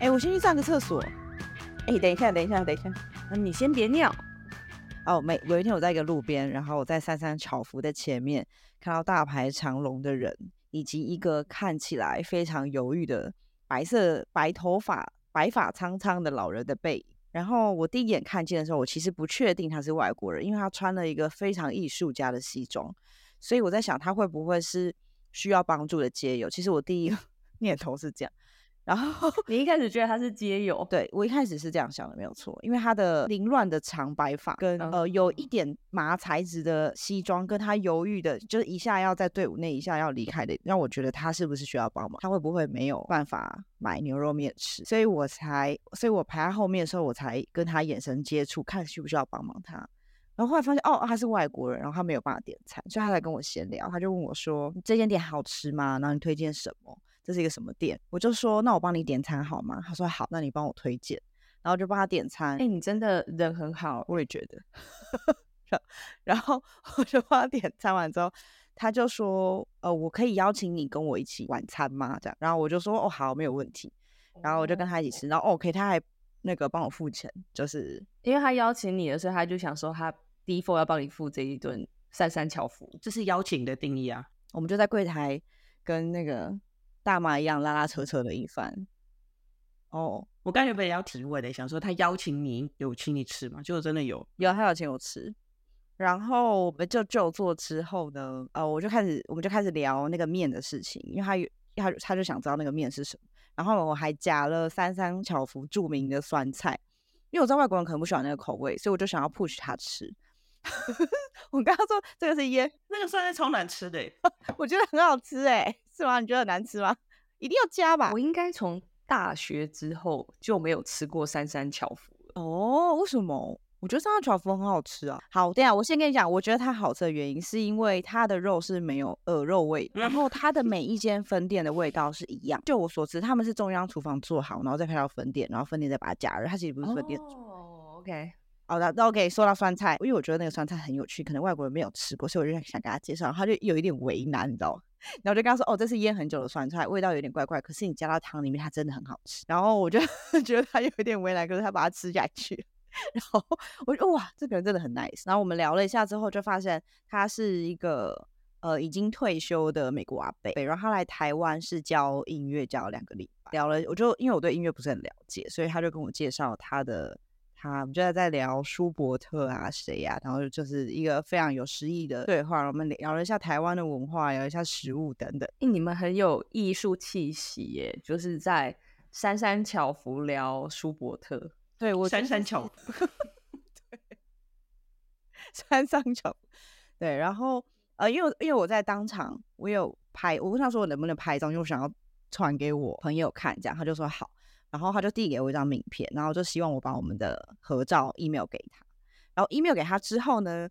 哎、我先去上个厕所。哎、等一下，等一下，等一下。那你先别尿。哦，每有一天我在一个路边，然后我在三三巧福的前面看到大排长龙的人，以及一个看起来非常犹豫的白色白头发、白发苍苍的老人的背影。然后我第一眼看见的时候，我其实不确定他是外国人，因为他穿了一个非常艺术家的西装，所以我在想他会不会是需要帮助的街友。其实我第一个 念头是这样，然后你一开始觉得他是街友，对我一开始是这样想的，没有错，因为他的凌乱的长白发跟呃有一点麻材质的西装，跟他犹豫的，就是一下要在队伍内，一下要离开的，让我觉得他是不是需要帮忙？他会不会没有办法买牛肉面吃？所以我才，所以我排在后面的时候，我才跟他眼神接触，看需不需要帮忙他。然后后来发现，哦，他是外国人，然后他没有办法点餐，所以他才跟我闲聊，他就问我说：“这间店好吃吗？然后你推荐什么？这是一个什么店？”我就说：“那我帮你点餐好吗？”他说：“好，那你帮我推荐。”然后就帮他点餐。哎、你真的人很好。我也觉得。然然后我就帮他点餐完之后，他就说：“呃，我可以邀请你跟我一起晚餐吗？”这样，然后我就说：“哦，好，没有问题。”然后我就跟他一起吃，然后 OK，他还那个帮我付钱，就是因为他邀请你的时候，他就想说他 default 要帮你付这一顿三三巧福。这是邀请的定义啊。我们就在柜台跟那个大妈一样拉拉扯扯的一番。哦，我刚原本也要提问的，想说他邀请你有请你吃吗？结果真的有。有他有请我吃，然后我们就就坐之后呢，呃，我就开始我们就开始聊那个面的事情，因为他有他他就想知道那个面是什么，然后我还夹了三三巧福著名的酸菜，因为我知道外国人可能不喜欢那个口味，所以我就想要 push 他吃。我刚刚说这个是腌，那个酸菜超难吃的欸，我觉得很好吃哎、是吗？你觉得很难吃吗？一定要加吧我？应该从大学之后就没有吃过三三巧福了。哦，为什么？我觉得三三巧福很好吃啊。好，等一下我先跟你讲，我觉得它好吃的原因是因为它的肉是没有鹅肉味，然后它的每一间分店的味道是一样。就我所知，他们是中央厨房做好，然后再派到分店，然后分店再把它加热。它其实不是分店。哦，OK，好的，那 OK，说到酸菜，因为我觉得那个酸菜很有趣，可能外国人没有吃过，所以我就想给他介绍，他就有一点为难，你知道吗？然后我就跟他说，哦，这是腌很久的酸菜，味道有点怪怪，可是你加到汤里面，它真的很好吃。然后我就 觉得他有一点为难，可是他把它吃下去。然后我就哇，这个人真的很 nice。然后我们聊了一下之后，就发现他是一个呃已经退休的美国阿伯，然后他来台湾是教音乐教两个礼拜。聊了，我就因为我对音乐不是很了解，所以他就跟我介绍他的他，我们就在在聊舒伯特啊谁呀、然后就是一个非常有诗意的对话。我们聊了一下台湾的文化，聊一下食物等等。欸你们很有艺术气息耶，就是在三三巧福聊舒伯特。对我三三巧 对三上球，对，然后呃，因为因为我在当场，我有拍，我问他说我能不能拍一张，因为我想要传给我朋友看，这样他就说好，然后他就递给我一张名片，然后就希望我把我们的合照 email 给他，然后 email 给他之后呢，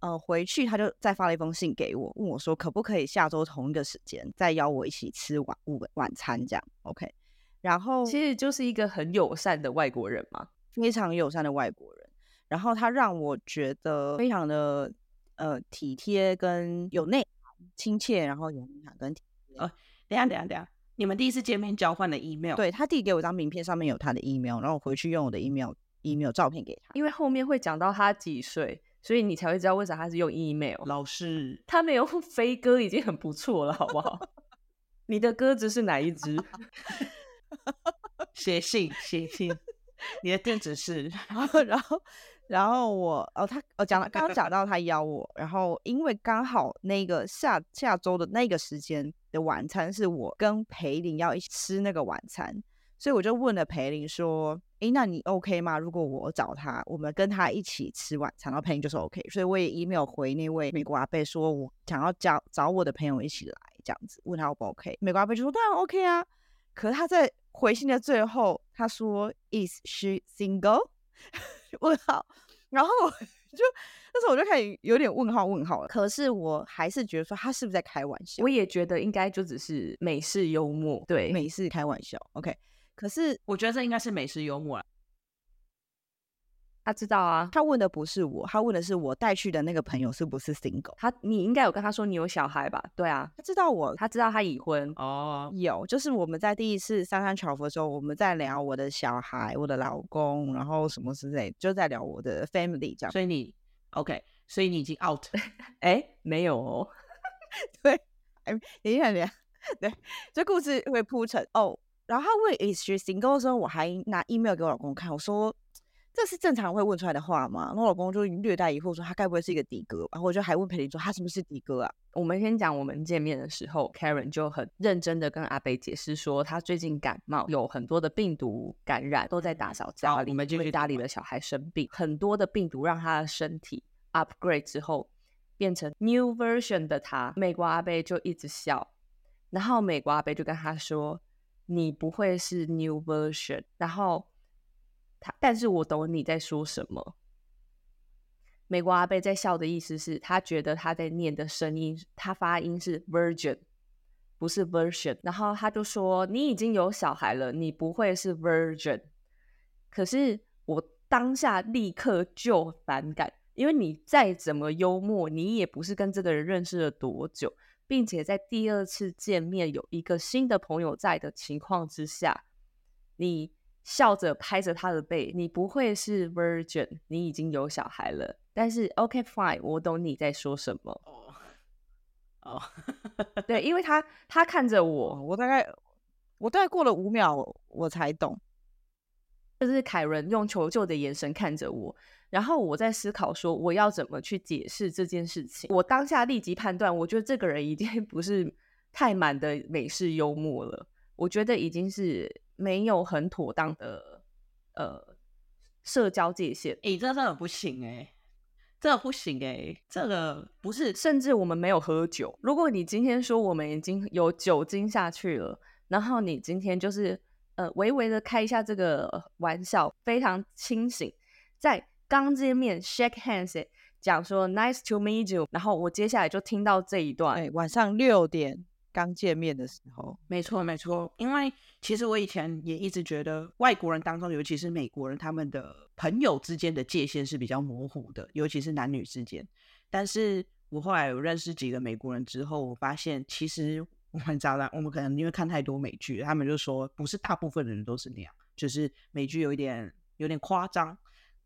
呃，回去他就再发了一封信给我，问我说可不可以下周同一个时间再邀我一起吃晚午晚餐这样，OK，然后其实就是一个很友善的外国人嘛。非常友善的外国人，然后他让我觉得非常的呃体贴跟有内涵、亲切，然后有内涵跟体贴。哦等一下等一下等一下，你们第一次见面交换的 email，，对他递给我一张名片，上面有他的 email，然后我回去用我的 email email 照片给他。因为后面会讲到他几岁，所以你才会知道为啥他是用 email。老师他没有用 飞鸽已经很不错了，好不好？你的鸽子是哪一只？写 信写信，你的地址是 然后，然后，然后我哦，他哦讲了，刚刚讲到他邀我，然后因为刚好那个下下周的那个时间的晚餐是我跟裴林要一起吃那个晚餐，所以我就问了裴林说：“诶，那你 OK 吗？如果我找他，我们跟他一起吃晚餐？”然后裴林就说 OK，所以我也 email 回那位美国阿贝说，我想要找找我的朋友一起来，这样子问他 O 不 OK。美国阿贝就说当然 OK 啊，可是他在回信的最后他说 Is she single？问号，然后我 就那时候我就开始有点问号问号了。可是我还是觉得说他是不是在开玩笑？我也觉得应该就只是美式幽默。对，美式开玩笑，OK。可是我觉得这应该是美式幽默啦。他知道啊，他问的不是我，他问的是我带去的那个朋友是不是 single。他你应该有跟他说你有小孩吧？对啊，他知道我他知道他已婚。哦，有，就是我们在第一次三三巧福的时候，我们在聊我的小孩、我的老公，然后什么之类，就在聊我的 family 这样。所以你 OK，所以你已经 out。哎，没有哦，对，哎，等一下，等一下，对，这故事会铺成哦。然后他问 is she single 的时候，我还拿 email 给我老公看，我说这是正常会问出来的话吗？然后我老公就略带疑惑说他该不会是一个的哥？然后我就还问裴林说他是不是的哥啊？我们先讲我们见面的时候，Karen 就很认真的跟阿北解释说，他最近感冒，有很多的病毒感染，都在打扫家里，我们继续因为家里的小孩生病，很多的病毒让他的身体 upgrade 之后变成 new version 的他。美国阿贝就一直笑，然后美国阿贝就跟他说：“你不会是 new version。”然后他，但是我懂你在说什么。美国阿贝在笑的意思是他觉得他在念的声音，他发音是 virgin，不是 version。然后他就说：“你已经有小孩了，你不会是 virgin。”可是我当下立刻就反感，因为你再怎么幽默，你也不是跟这个人认识了多久，并且在第二次见面有一个新的朋友在的情况之下，你笑着拍着他的背，你不会是 virgin，你已经有小孩了。但是 OK fine，我懂你在说什么。哦，哦，对，因为他他看着哦我，我大概我大概过了五秒我才懂。就是凯伦用求救的眼神看着我，然后我在思考说我要怎么去解释这件事情。我当下立即判断，我觉得这个人已经 不是太满的美式幽默了，我觉得已经是没有很妥当的呃社交界限，哎、这真的不行哎、这个不行哎、这个不是甚至我们没有喝酒。如果你今天说我们已经有酒精下去了，然后你今天就是呃微微的开一下这个玩笑，非常清醒，在刚见面 shake hands 欸讲说 nice to meet you，然后我接下来就听到这一段，哎，晚上六点刚见面的时候，没错，没错，因为其实我以前也一直觉得外国人当中，尤其是美国人，他们的朋友之间的界限是比较模糊的，尤其是男女之间。但是我后来有认识几个美国人之后，我发现其实我们渣男，我们可能因为看太多美剧，他们就说不是大部分的人都是那样，就是美剧有一点有点夸张。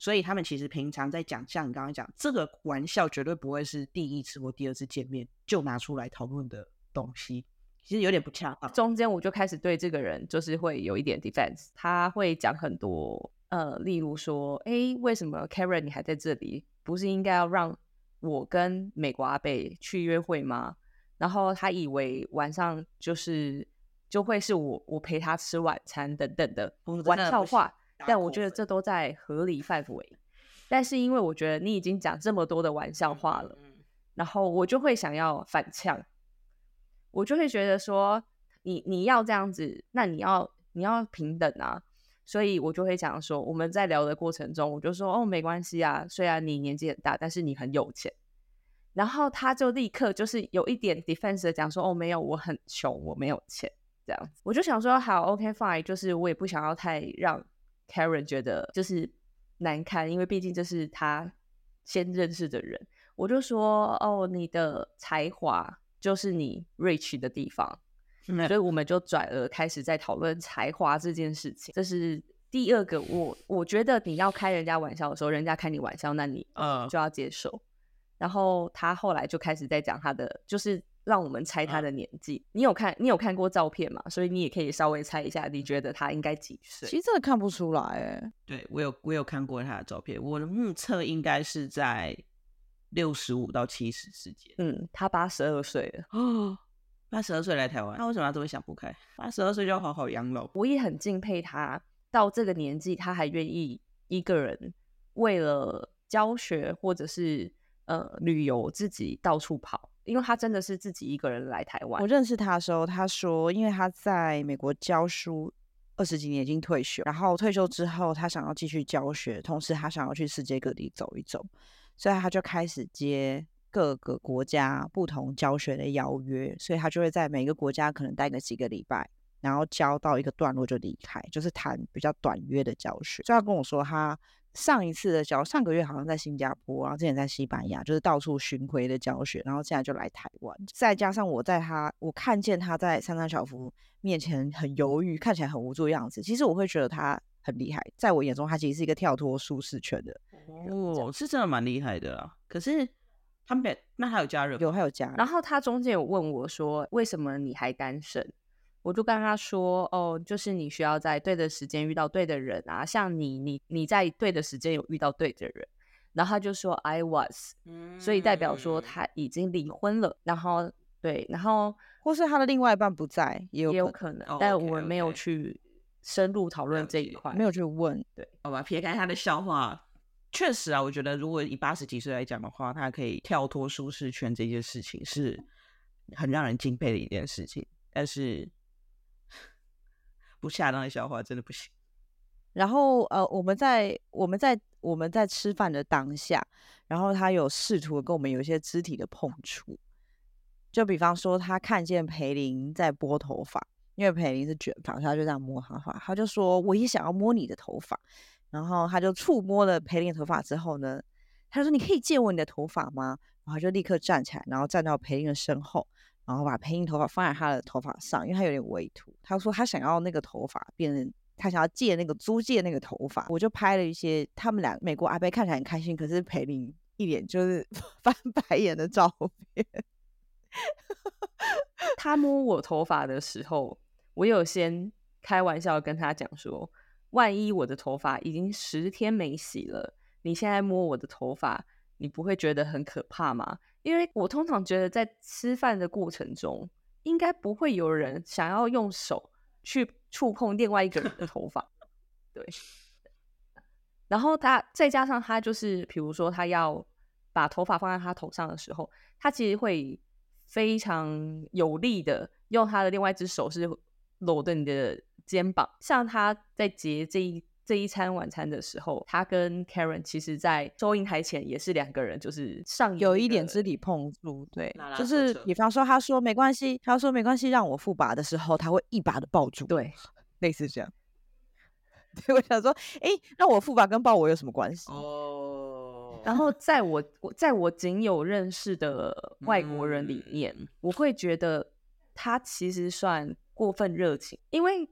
所以他们其实平常在讲，像你刚刚讲这个玩笑，绝对不会是第一次或第二次见面就拿出来讨论的东西，其实有点不恰当。中间我就开始对这个人就是会有一点 defense，他会讲很多呃，例如说，诶，为什么 Karen 你还在这里？不是应该要让我跟美国阿贝去约会吗？然后他以为晚上就是就会是我我陪他吃晚餐等等的玩笑话，但我觉得这都在合理范围。但是因为我觉得你已经讲这么多的玩笑话了，嗯然后我就会想要反呛，我就会觉得说，你你要这样子，那你要你要平等啊，所以我就会讲说，我们在聊的过程中，我就说哦，没关系啊，虽然你年纪很大，但是你很有钱。然后他就立刻就是有一点 defense 的讲说，哦，没有，我很穷，我没有钱，这样子。我就想说，好，OK fine，就是我也不想要太让 Karen 觉得就是难堪，因为毕竟这是他先认识的人。我就说，哦，你的才华就是你 rich 的地方，嗯所以我们就转而开始在讨论才华这件事情。这是第二个，我我觉得你要开人家玩笑的时候，人家开你玩笑，那你嗯就要接受。然后他后来就开始在讲他的，就是让我们猜他的年纪。你有看你有看过照片嘛？所以你也可以稍微猜一下，你觉得他应该几岁？其实真的看不出来，哎，对我有我有看过他的照片，我的目测应该是在六十五到七十之间。嗯，他八十二岁了。哦，八十二岁来台湾，他为什么要这么想不开？八十二岁就要好好养老。我也很敬佩他，到这个年纪他还愿意一个人为了教学或者是呃旅游自己到处跑，因为他真的是自己一个人来台湾我。认识他的时候，他说，因为他在美国教书二十几年，已经退休，然后退休之后，他想要继续教学，同时他想要去世界各地走一走，所以他就开始接各个国家不同教学的邀约，所以他就会在每个国家可能待个几个礼拜。然后教到一个段落就离开，就是谈比较短约的教学。所以他跟我说，他上一次的教，上个月好像在新加坡，然后之前在西班牙，就是到处巡回的教学，然后现在就来台湾。再加上我在他，我看见他在三三小福面前很犹豫，看起来很无助的样子。其实我会觉得他很厉害，在我眼中，他其实是一个跳脱舒适圈的。哦，是真的蛮厉害的啦。可是他们那还有家人，有还有家人。然后他中间有问我说：“为什么你还单身？”我就跟他说：“哦，就是你需要在对的时间遇到对的人啊，像你，你你在对的时间有遇到对的人。”然后他就说：“I was。”所以代表说他已经离婚了。然后对，然后或是他的另外一半不在，也有也有可能，但我们没有去深入讨论这一块，没有去问。对，好吧，撇开他的笑话，确实啊，我觉得如果以八十几岁来讲的话，他可以跳脱舒适圈这件事情是很让人敬佩的一件事情，但是。不恰当的笑话真的不行。然后呃，我们在我们在我们在吃饭的当下，然后他有试图跟我们有一些肢体的碰触，就比方说他看见裴林在拨头发，因为裴林是卷发，他就这样摸他发，他就说我也想要摸你的头发，然后他就触摸了裴林的头发之后呢，他说你可以借我你的头发吗？然后就立刻站起来，然后站到裴林的身后。然后把配音头发放在他的头发上，因为他有点微秃。他说他想要那个头发变成，他想要借那个租借那个头发。我就拍了一些他们俩美国阿贝看起来很开心，可是裴林一脸就是 翻白眼的照片。他摸我头发的时候，我有先开玩笑跟他讲说，万一我的头发已经十天没洗了，你现在摸我的头发，你不会觉得很可怕吗？因为我通常觉得，在吃饭的过程中，应该不会有人想要用手去触碰另外一个人的头发，对。然后他再加上他就是，比如说他要把头发放在他头上的时候，他其实会非常有力的用他的另外一只手是搂着你的肩膀，像他在结这一。这一餐晚餐的时候，他跟 Karen 其实，在收银台前也是两个人，就是上有一点肢体碰触，对，就是比方说，他说没关系，他说没关系，让我付把的时候，他会一把的抱住，对，类似这样。对，我想说，哎，那我付把跟抱我有什么关系？哦。然后，在我我在我仅有认识的外国人里面，我会觉得他其实算过分热情，因为。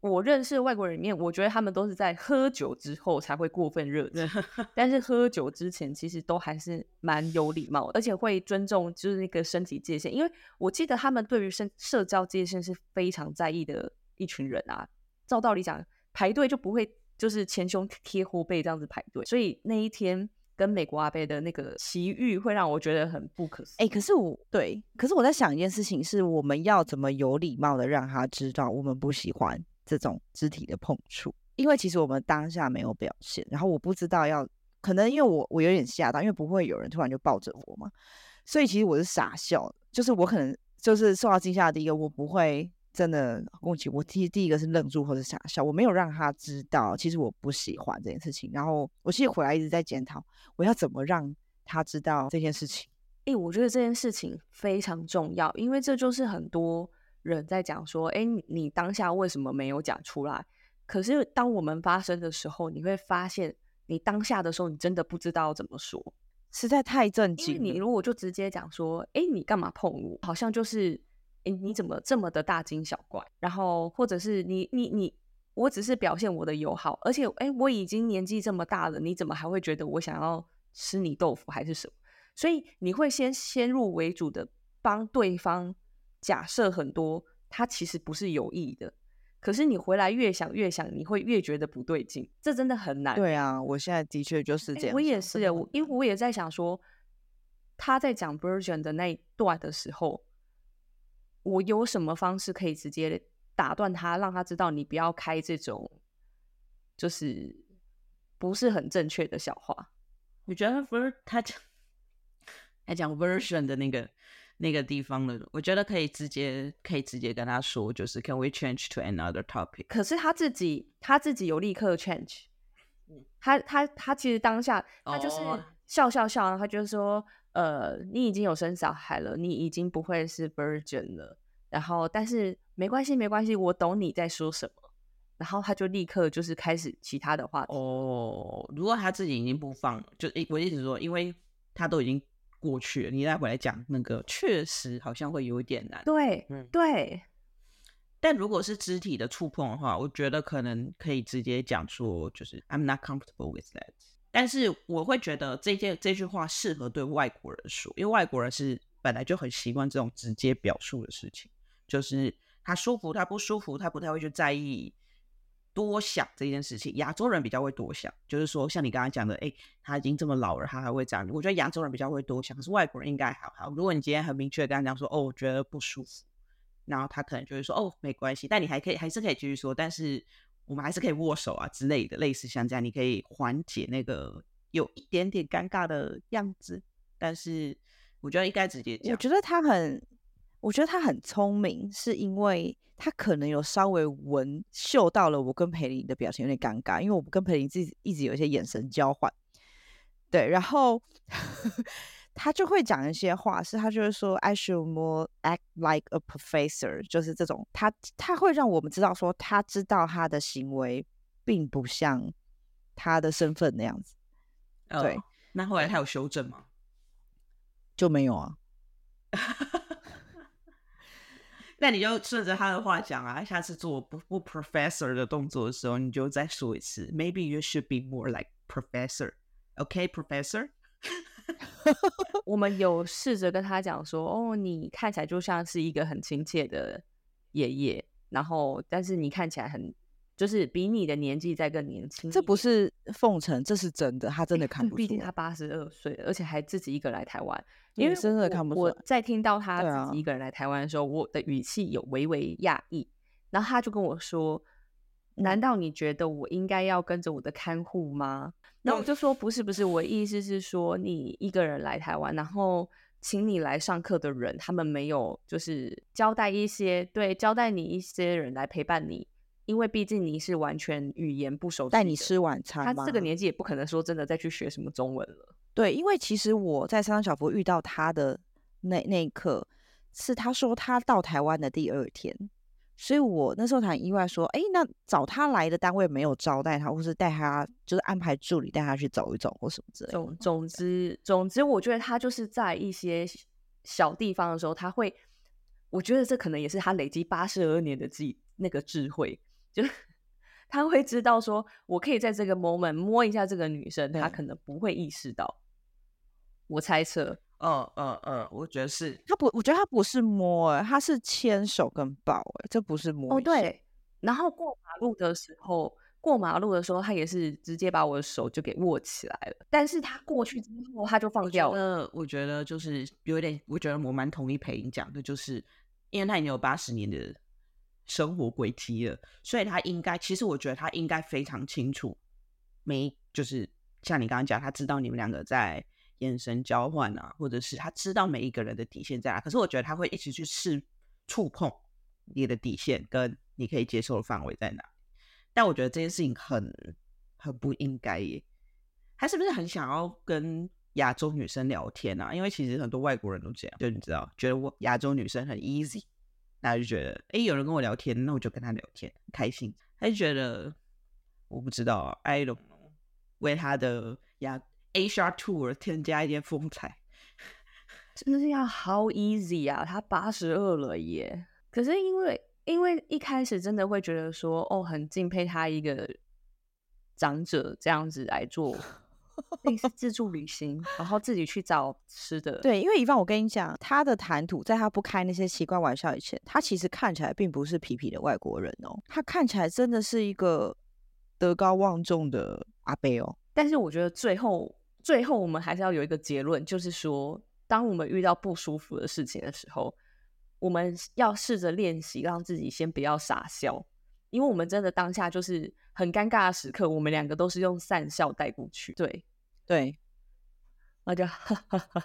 我认识外国人里面，我觉得他们都是在喝酒之后才会过分热情，但是喝酒之前其实都还是蛮有礼貌，而且会尊重就是那个身体界限。因为我记得他们对于社社交界限是非常在意的一群人啊。照道理讲，排队就不会就是前胸贴后背这样子排队，所以那一天跟美国阿贝的那个奇遇会让我觉得很不可思议。哎，可是我对，可是我在想一件事情，是我们要怎么有礼貌的让他知道我们不喜欢。这种肢体的碰触，因为其实我们当下没有表现，然后我不知道要，可能因为我我有点吓到，因为不会有人突然就抱着我嘛，所以其实我是傻笑，就是我可能就是受到惊吓的第一个，我不会真的宫崎，我第第一个是愣住或者傻笑，我没有让他知道其实我不喜欢这件事情，然后我其实回来一直在检讨我要怎么让他知道这件事情。诶，我觉得这件事情非常重要，因为这就是很多。人在讲说：“哎，你当下为什么没有讲出来？可是当我们发生的时候，你会发现，你当下的时候，你真的不知道怎么说，实在太震惊。你如果就直接讲说：‘哎，你干嘛碰我？’好像就是‘哎，你怎么这么的大惊小怪？’然后或者是你你你，我只是表现我的友好，而且诶，我已经年纪这么大了，你怎么还会觉得我想要吃你豆腐还是什么？所以你会先先入为主的帮对方。”假设很多，他其实不是有意的，可是你回来越想越想，你会越觉得不对劲，这真的很难。对啊，我现在的确就是这样。我也是，我因为我也在想说，他在讲 version 的那一段的时候，我有什么方式可以直接打断他，让他知道你不要开这种就是不是很正确的笑话。我觉得他讲他讲 version 的那个。那个地方的，我觉得可以直接可以直接跟他说，就是 Can we change to another topic？可是他自己他自己有立刻 change，他他他其实当下他就是笑笑笑，他就说，呃，你已经有生小孩了，你已经不会是 virgin 了，然后但是没关系没关系，我懂你在说什么，然后他就立刻就是开始其他的话题。哦，如果他自己已经不放，就诶，我意思说，因为他都已经过去了，你再回来讲那个，确实好像会有一点难。对，嗯对，但如果是肢体的触碰的话，我觉得可能可以直接讲说，就是 I'm not comfortable with that。但是我会觉得这件这句话适合对外国人说，因为外国人是本来就很习惯这种直接表述的事情，就是他舒服，他不舒服，他不太会去在意多想这件事情。亚洲人比较会多想，就是说像你刚才讲的，哎，他已经这么老了，他还会这样。我觉得亚洲人比较会多想，可是外国人应该还好。如果你今天很明确跟他讲说，哦，我觉得不舒服。然后他可能就会说：“哦，没关系。”但你还可以，还是可以继续说。但是我们还是可以握手啊之类的，类似像这样，你可以缓解那个有一点点尴尬的样子。但是我觉得应该直接讲。我觉得他很，我觉得他很聪明，是因为他可能有稍微闻嗅到了我跟裴林的表情有点尴尬，因为我们跟裴林自己一直有一些眼神交换。对，然后。他就会讲一些话，是他就是说，I should more act like a professor，就是这种，他他会让我们知道说，他知道他的行为并不像他的身份那样子。对，那后来他有修正吗？就没有啊。那你就顺着他的话讲啊，下次做不不 professor 的动作的时候，你就再说一次，Maybe you should be more like professor，OK，professor。我们有试着跟他讲说，哦，你看起来就像是一个很亲切的爷爷，然后但是你看起来很，就是比你的年纪再更年轻。这不是奉承，这是真的，他真的看不出。毕竟他八十二岁，而且还自己一个来台湾，因为真的看不出。我在听到他自己一个人来台湾的时候，我的语气有微微讶异，然后他就跟我说：“难道你觉得我应该要跟着我的看护吗？”那我就说不是不是，我意思是说你一个人来台湾，然后请你来上课的人，他们没有就是交代一些对交代你一些人来陪伴你，因为毕竟你是完全语言不熟，带你吃晚餐。他这个年纪也不可能说真的再去学什么中文了。对，因为其实我在三张小福遇到他的那那一刻，是他说他到台湾的第二天。所以我那时候很意外，说，哎，那找他来的单位没有招待他，或是带他，就是安排助理带他去走一走，或什么之类。总总之，总之，我觉得他就是在一些小地方的时候，他会，我觉得这可能也是他累积八十二年的智那个智慧，就是 他会知道说，我可以在这个 moment 摸一下这个女生，他可能不会意识到。我猜测。嗯嗯嗯，我觉得是他不，我觉得他不是摸，哎，他是牵手跟抱，哎，这不是摸。哦，对。然后过马路的时候，过马路的时候，他也是直接把我的手就给握起来了。但是他过去之后，他就放掉了。我觉得就是有点，我觉得我蛮同意裴英讲的，就是因为他已经有八十年的生活轨迹了，所以他应该，其实我觉得他应该非常清楚，没就是像你刚刚讲，他知道你们两个在。眼神交换啊，或者是他知道每一个人的底线在哪，可是我觉得他会一直去试触碰你的底线跟你可以接受的范围在哪。但我觉得这件事情很很不应该耶。他是不是很想要跟亚洲女生聊天啊？因为其实很多外国人都这样，就你知道，觉得我亚洲女生很 easy，大家就觉得哎，有人跟我聊天，那我就跟他聊天，开心。他就觉得我不知道，I don't know，为他的亚。HR Tour 添加一点风采，真的是要 How easy 啊！他八十二了耶，可是因为因为一开始真的会觉得说，哦，很敬佩他一个长者这样子来做 类似自助旅行，然后自己去找吃的。对，因为以方，我跟你讲，他的谈吐，在他不开那些奇怪玩笑以前，他其实看起来并不是皮皮的外国人哦，他看起来真的是一个德高望重的阿贝哦。但是我觉得最后。最后，我们还是要有一个结论，就是说，当我们遇到不舒服的事情的时候，我们要试着练习，让自己先不要傻笑，因为我们真的当下就是很尴尬的时刻，我们两个都是用善笑带过去。对对，那就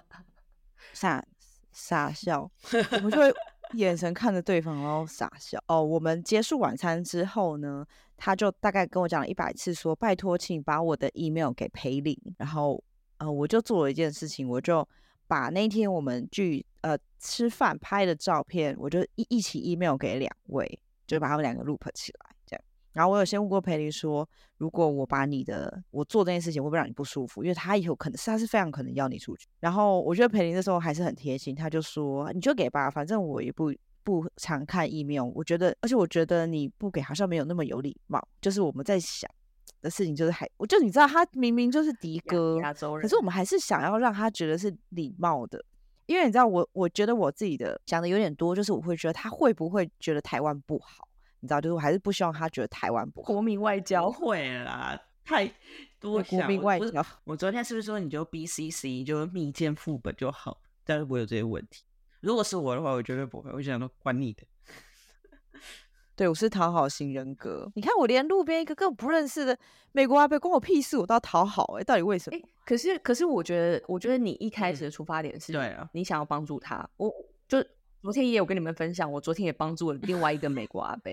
傻傻笑，我们就会眼神看着对方，然后傻笑。哦，我们结束晚餐之后呢，他就大概跟我讲了一百次，说拜托，请把我的 email 给裴林，然后。呃，我就做了一件事情，我就把那天我们去呃吃饭拍的照片，我就一一起 email 给两位，就把他们两个 loop 起来，这样。然后我有先问过培林说，如果我把你的我做这件事情会不会让你不舒服？因为他有可能是他是非常可能要你出去。然后我觉得培林那时候还是很贴心，他就说你就给吧，反正我也不不常看 email，我觉得而且我觉得你不给好像没有那么有礼貌。就是我们在想的事情就是还我就你知道他明明就是迪哥，亚洲人，可是我们还是想要让他觉得是礼貌的。因为你知道我我觉得我自己的想的有点多，就是我会觉得他会不会觉得台湾不好。你知道，就是我还是不希望他觉得台湾不国民外交会啦，太多国民外交。我昨天是不是说你就 BCC 就密件副本就好？但是我有这些问题。如果是我的话，我绝对不会。我想说管你的。对，我是讨好型人格。你看，我连路边一个根本不认识的美国阿伯，关我屁事，我都要讨好。哎，到底为什么？可是，可是，我觉得，我觉得你一开始的出发点是，对啊，你想要帮助他。我就昨天也有跟你们分享，我昨天也帮助了另外一个美国阿伯。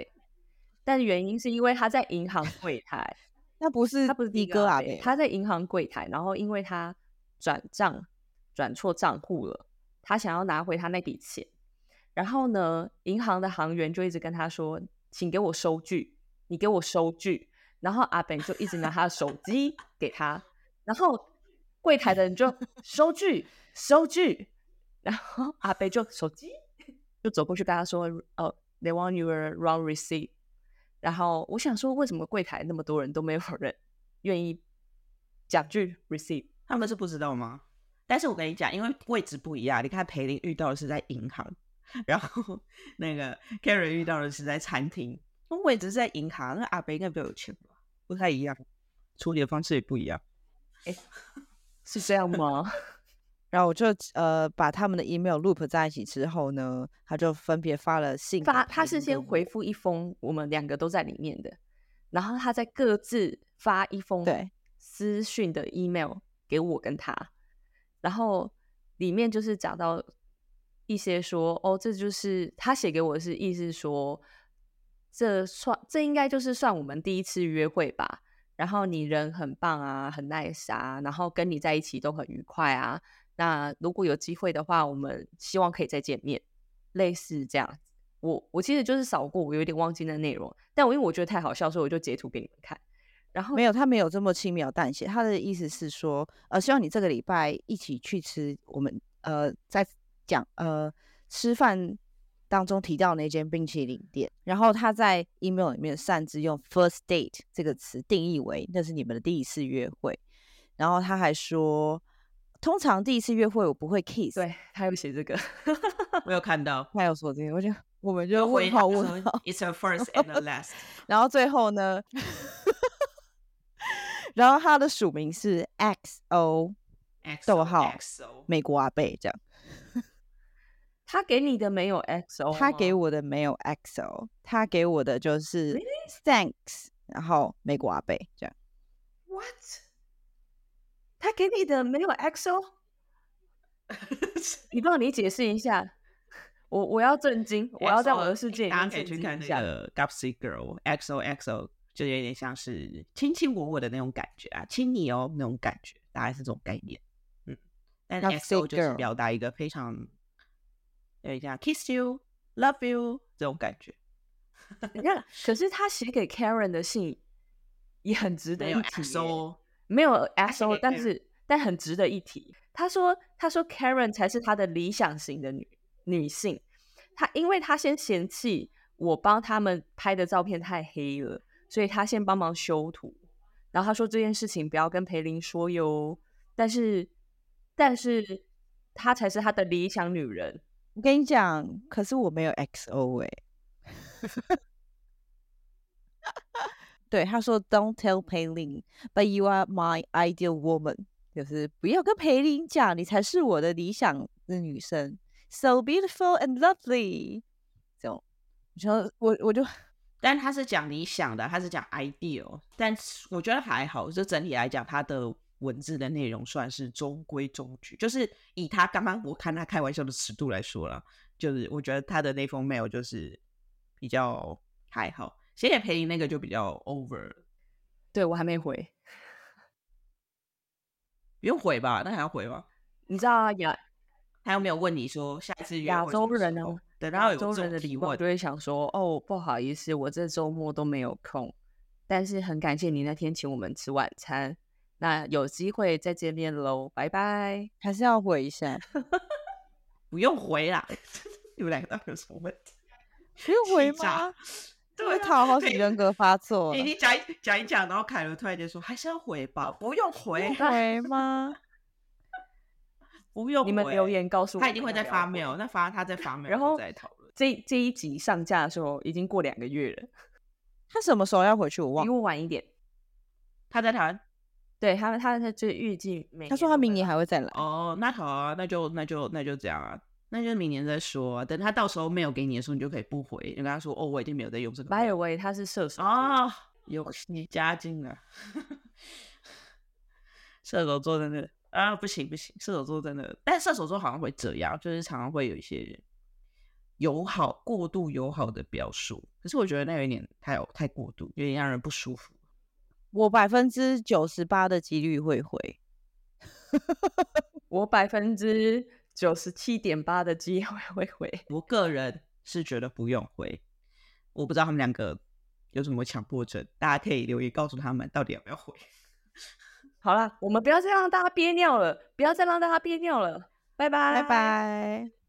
但原因是因为他在银行柜台，那不是他不是的哥阿伯，他在银行柜台，然后因为他转账转错账户了，他想要拿回他那笔钱，然后呢，银行的行员就一直跟他说，请给我收据，你给我收据，然后阿本就一直拿他的手机给他，然后柜台的人就收据收据，然后阿北就手机就走过去跟他说，哦，They want your wrong receipt。然后我想说，为什么柜台那么多人都没有人愿意讲句 receipt？他们是不知道吗？但是我跟你讲，因为位置不一样。你看培林遇到的是在银行，然后 那个 Karen 遇到的是在餐厅，那位置是在银行。那阿北应该比较有钱吧？不太一样，处理的方式也不一样。哎，是这样吗？然后我就呃把他们的 email loop 在一起之后呢，他就分别发了信发，他是先回复一封我们两个都在里面的，然后他再各自发一封对私讯的 email 给我跟他，然后里面就是讲到一些说哦，这就是他写给我的是意思说，这算这应该就是算我们第一次约会吧，然后你人很棒啊，很 nice 啊，然后跟你在一起都很愉快啊。那如果有机会的话，我们希望可以再见面，类似这样。我我其实就是扫过，我有点忘记那内容，但我因为我觉得太好笑，所以我就截图给你们看。然后没有，他没有这么轻描淡写，他的意思是说，呃，希望你这个礼拜一起去吃我们呃在讲呃吃饭当中提到那间冰淇淋店。然后他在 email 里面擅自用 first date 这个词定义为那是你们的第一次约会。然后他还说。通常第一次约会我不会 kiss，对他有写这个，我有看到，他有说这个，我就我们就问号问号，It's a first and a last，然后最后呢，然后他的署名是 XO，逗号 XO 美国阿贝这样，他给你的没有 XO，他给我的没有 XO，他给我的就是 Thanks，然后美国阿贝这样，What？他给你的没有 XO，你帮你解释一下，我我要震惊，我要在我的世界里面可以去看那个 Gupsy Girl XO XO，就有点像是卿卿我我的那种感觉啊，亲你哦那种感觉，大概是这种概念。嗯，但 XO 就是表达一个非常有点像 Kiss you, Love you 这种感觉。你看，可是他写给 Karen 的信也很值得一提。没有 XO，但是但很值得一提。他说：“他说 Karen 才是他的理想型的女女性。他因为他先嫌弃我帮他们拍的照片太黑了，所以他先帮忙修图。然后他说这件事情不要跟裴林说哟。但是但是他才是他的理想女人。我跟你讲，可是我没有 XO 哎。”对，他说：“Don't tell paling but you are my ideal woman。”就是不要跟裴林讲，你才是我的理想的女生，so beautiful and lovely。这种，我说我我就，但他是讲理想的，他是讲 ideal，但我觉得还好，就整体来讲，他的文字的内容算是中规中矩。就是以他刚刚我看他开玩笑的尺度来说了，就是我觉得他的那封 mail 就是比较还好。写给裴林那个就比较 over，对我还没回，不用回吧？那还要回吗？你知道他又没有问你说下一次亚洲人呢？等到亚洲人的礼物，就会想说哦，不好意思，我这周末都没有空，但是很感谢你那天请我们吃晚餐。那有机会再见面喽，拜拜。还是要回一下，不用回啦，你们两个到底有什么问题？不用回吗？对啊讨好型对人格发作了，你你讲一讲一讲，然后凯伦突然间说还是要回吧，不用回，回吗？不用回。你们留言告诉我，他一定会在发 mail，那发他在发 mail，然后再讨论。这这一集上架的时候已经过两个月了，他什么时候要回去？我忘比了。我晚一点。他在台湾对他，他他就预计每他说他明年还还会再来。哦，那好啊，那就那就那就这样啊，那就明年再说啊。等他到时候 mail 给你的时候，你就可以不回，你跟他说哦，我已经没有在用这个 By the way，他是射手座啊，有你加进了。射手座真的啊，不行不行，射手座真的，但射手座好像会这样，就是常常会有一些友好、过度友好的表述。可是我觉得那有一点太有太过度，有点让人不舒服。我百分之九十八的几率会回，我百分之九十七点八的机会会回。我个人是觉得不用回，我不知道他们两个有什么强迫症，大家可以留言告诉他们到底要不要回。好啦，我们不要再让大家憋尿了，不要再让大家憋尿了，拜拜，拜。拜。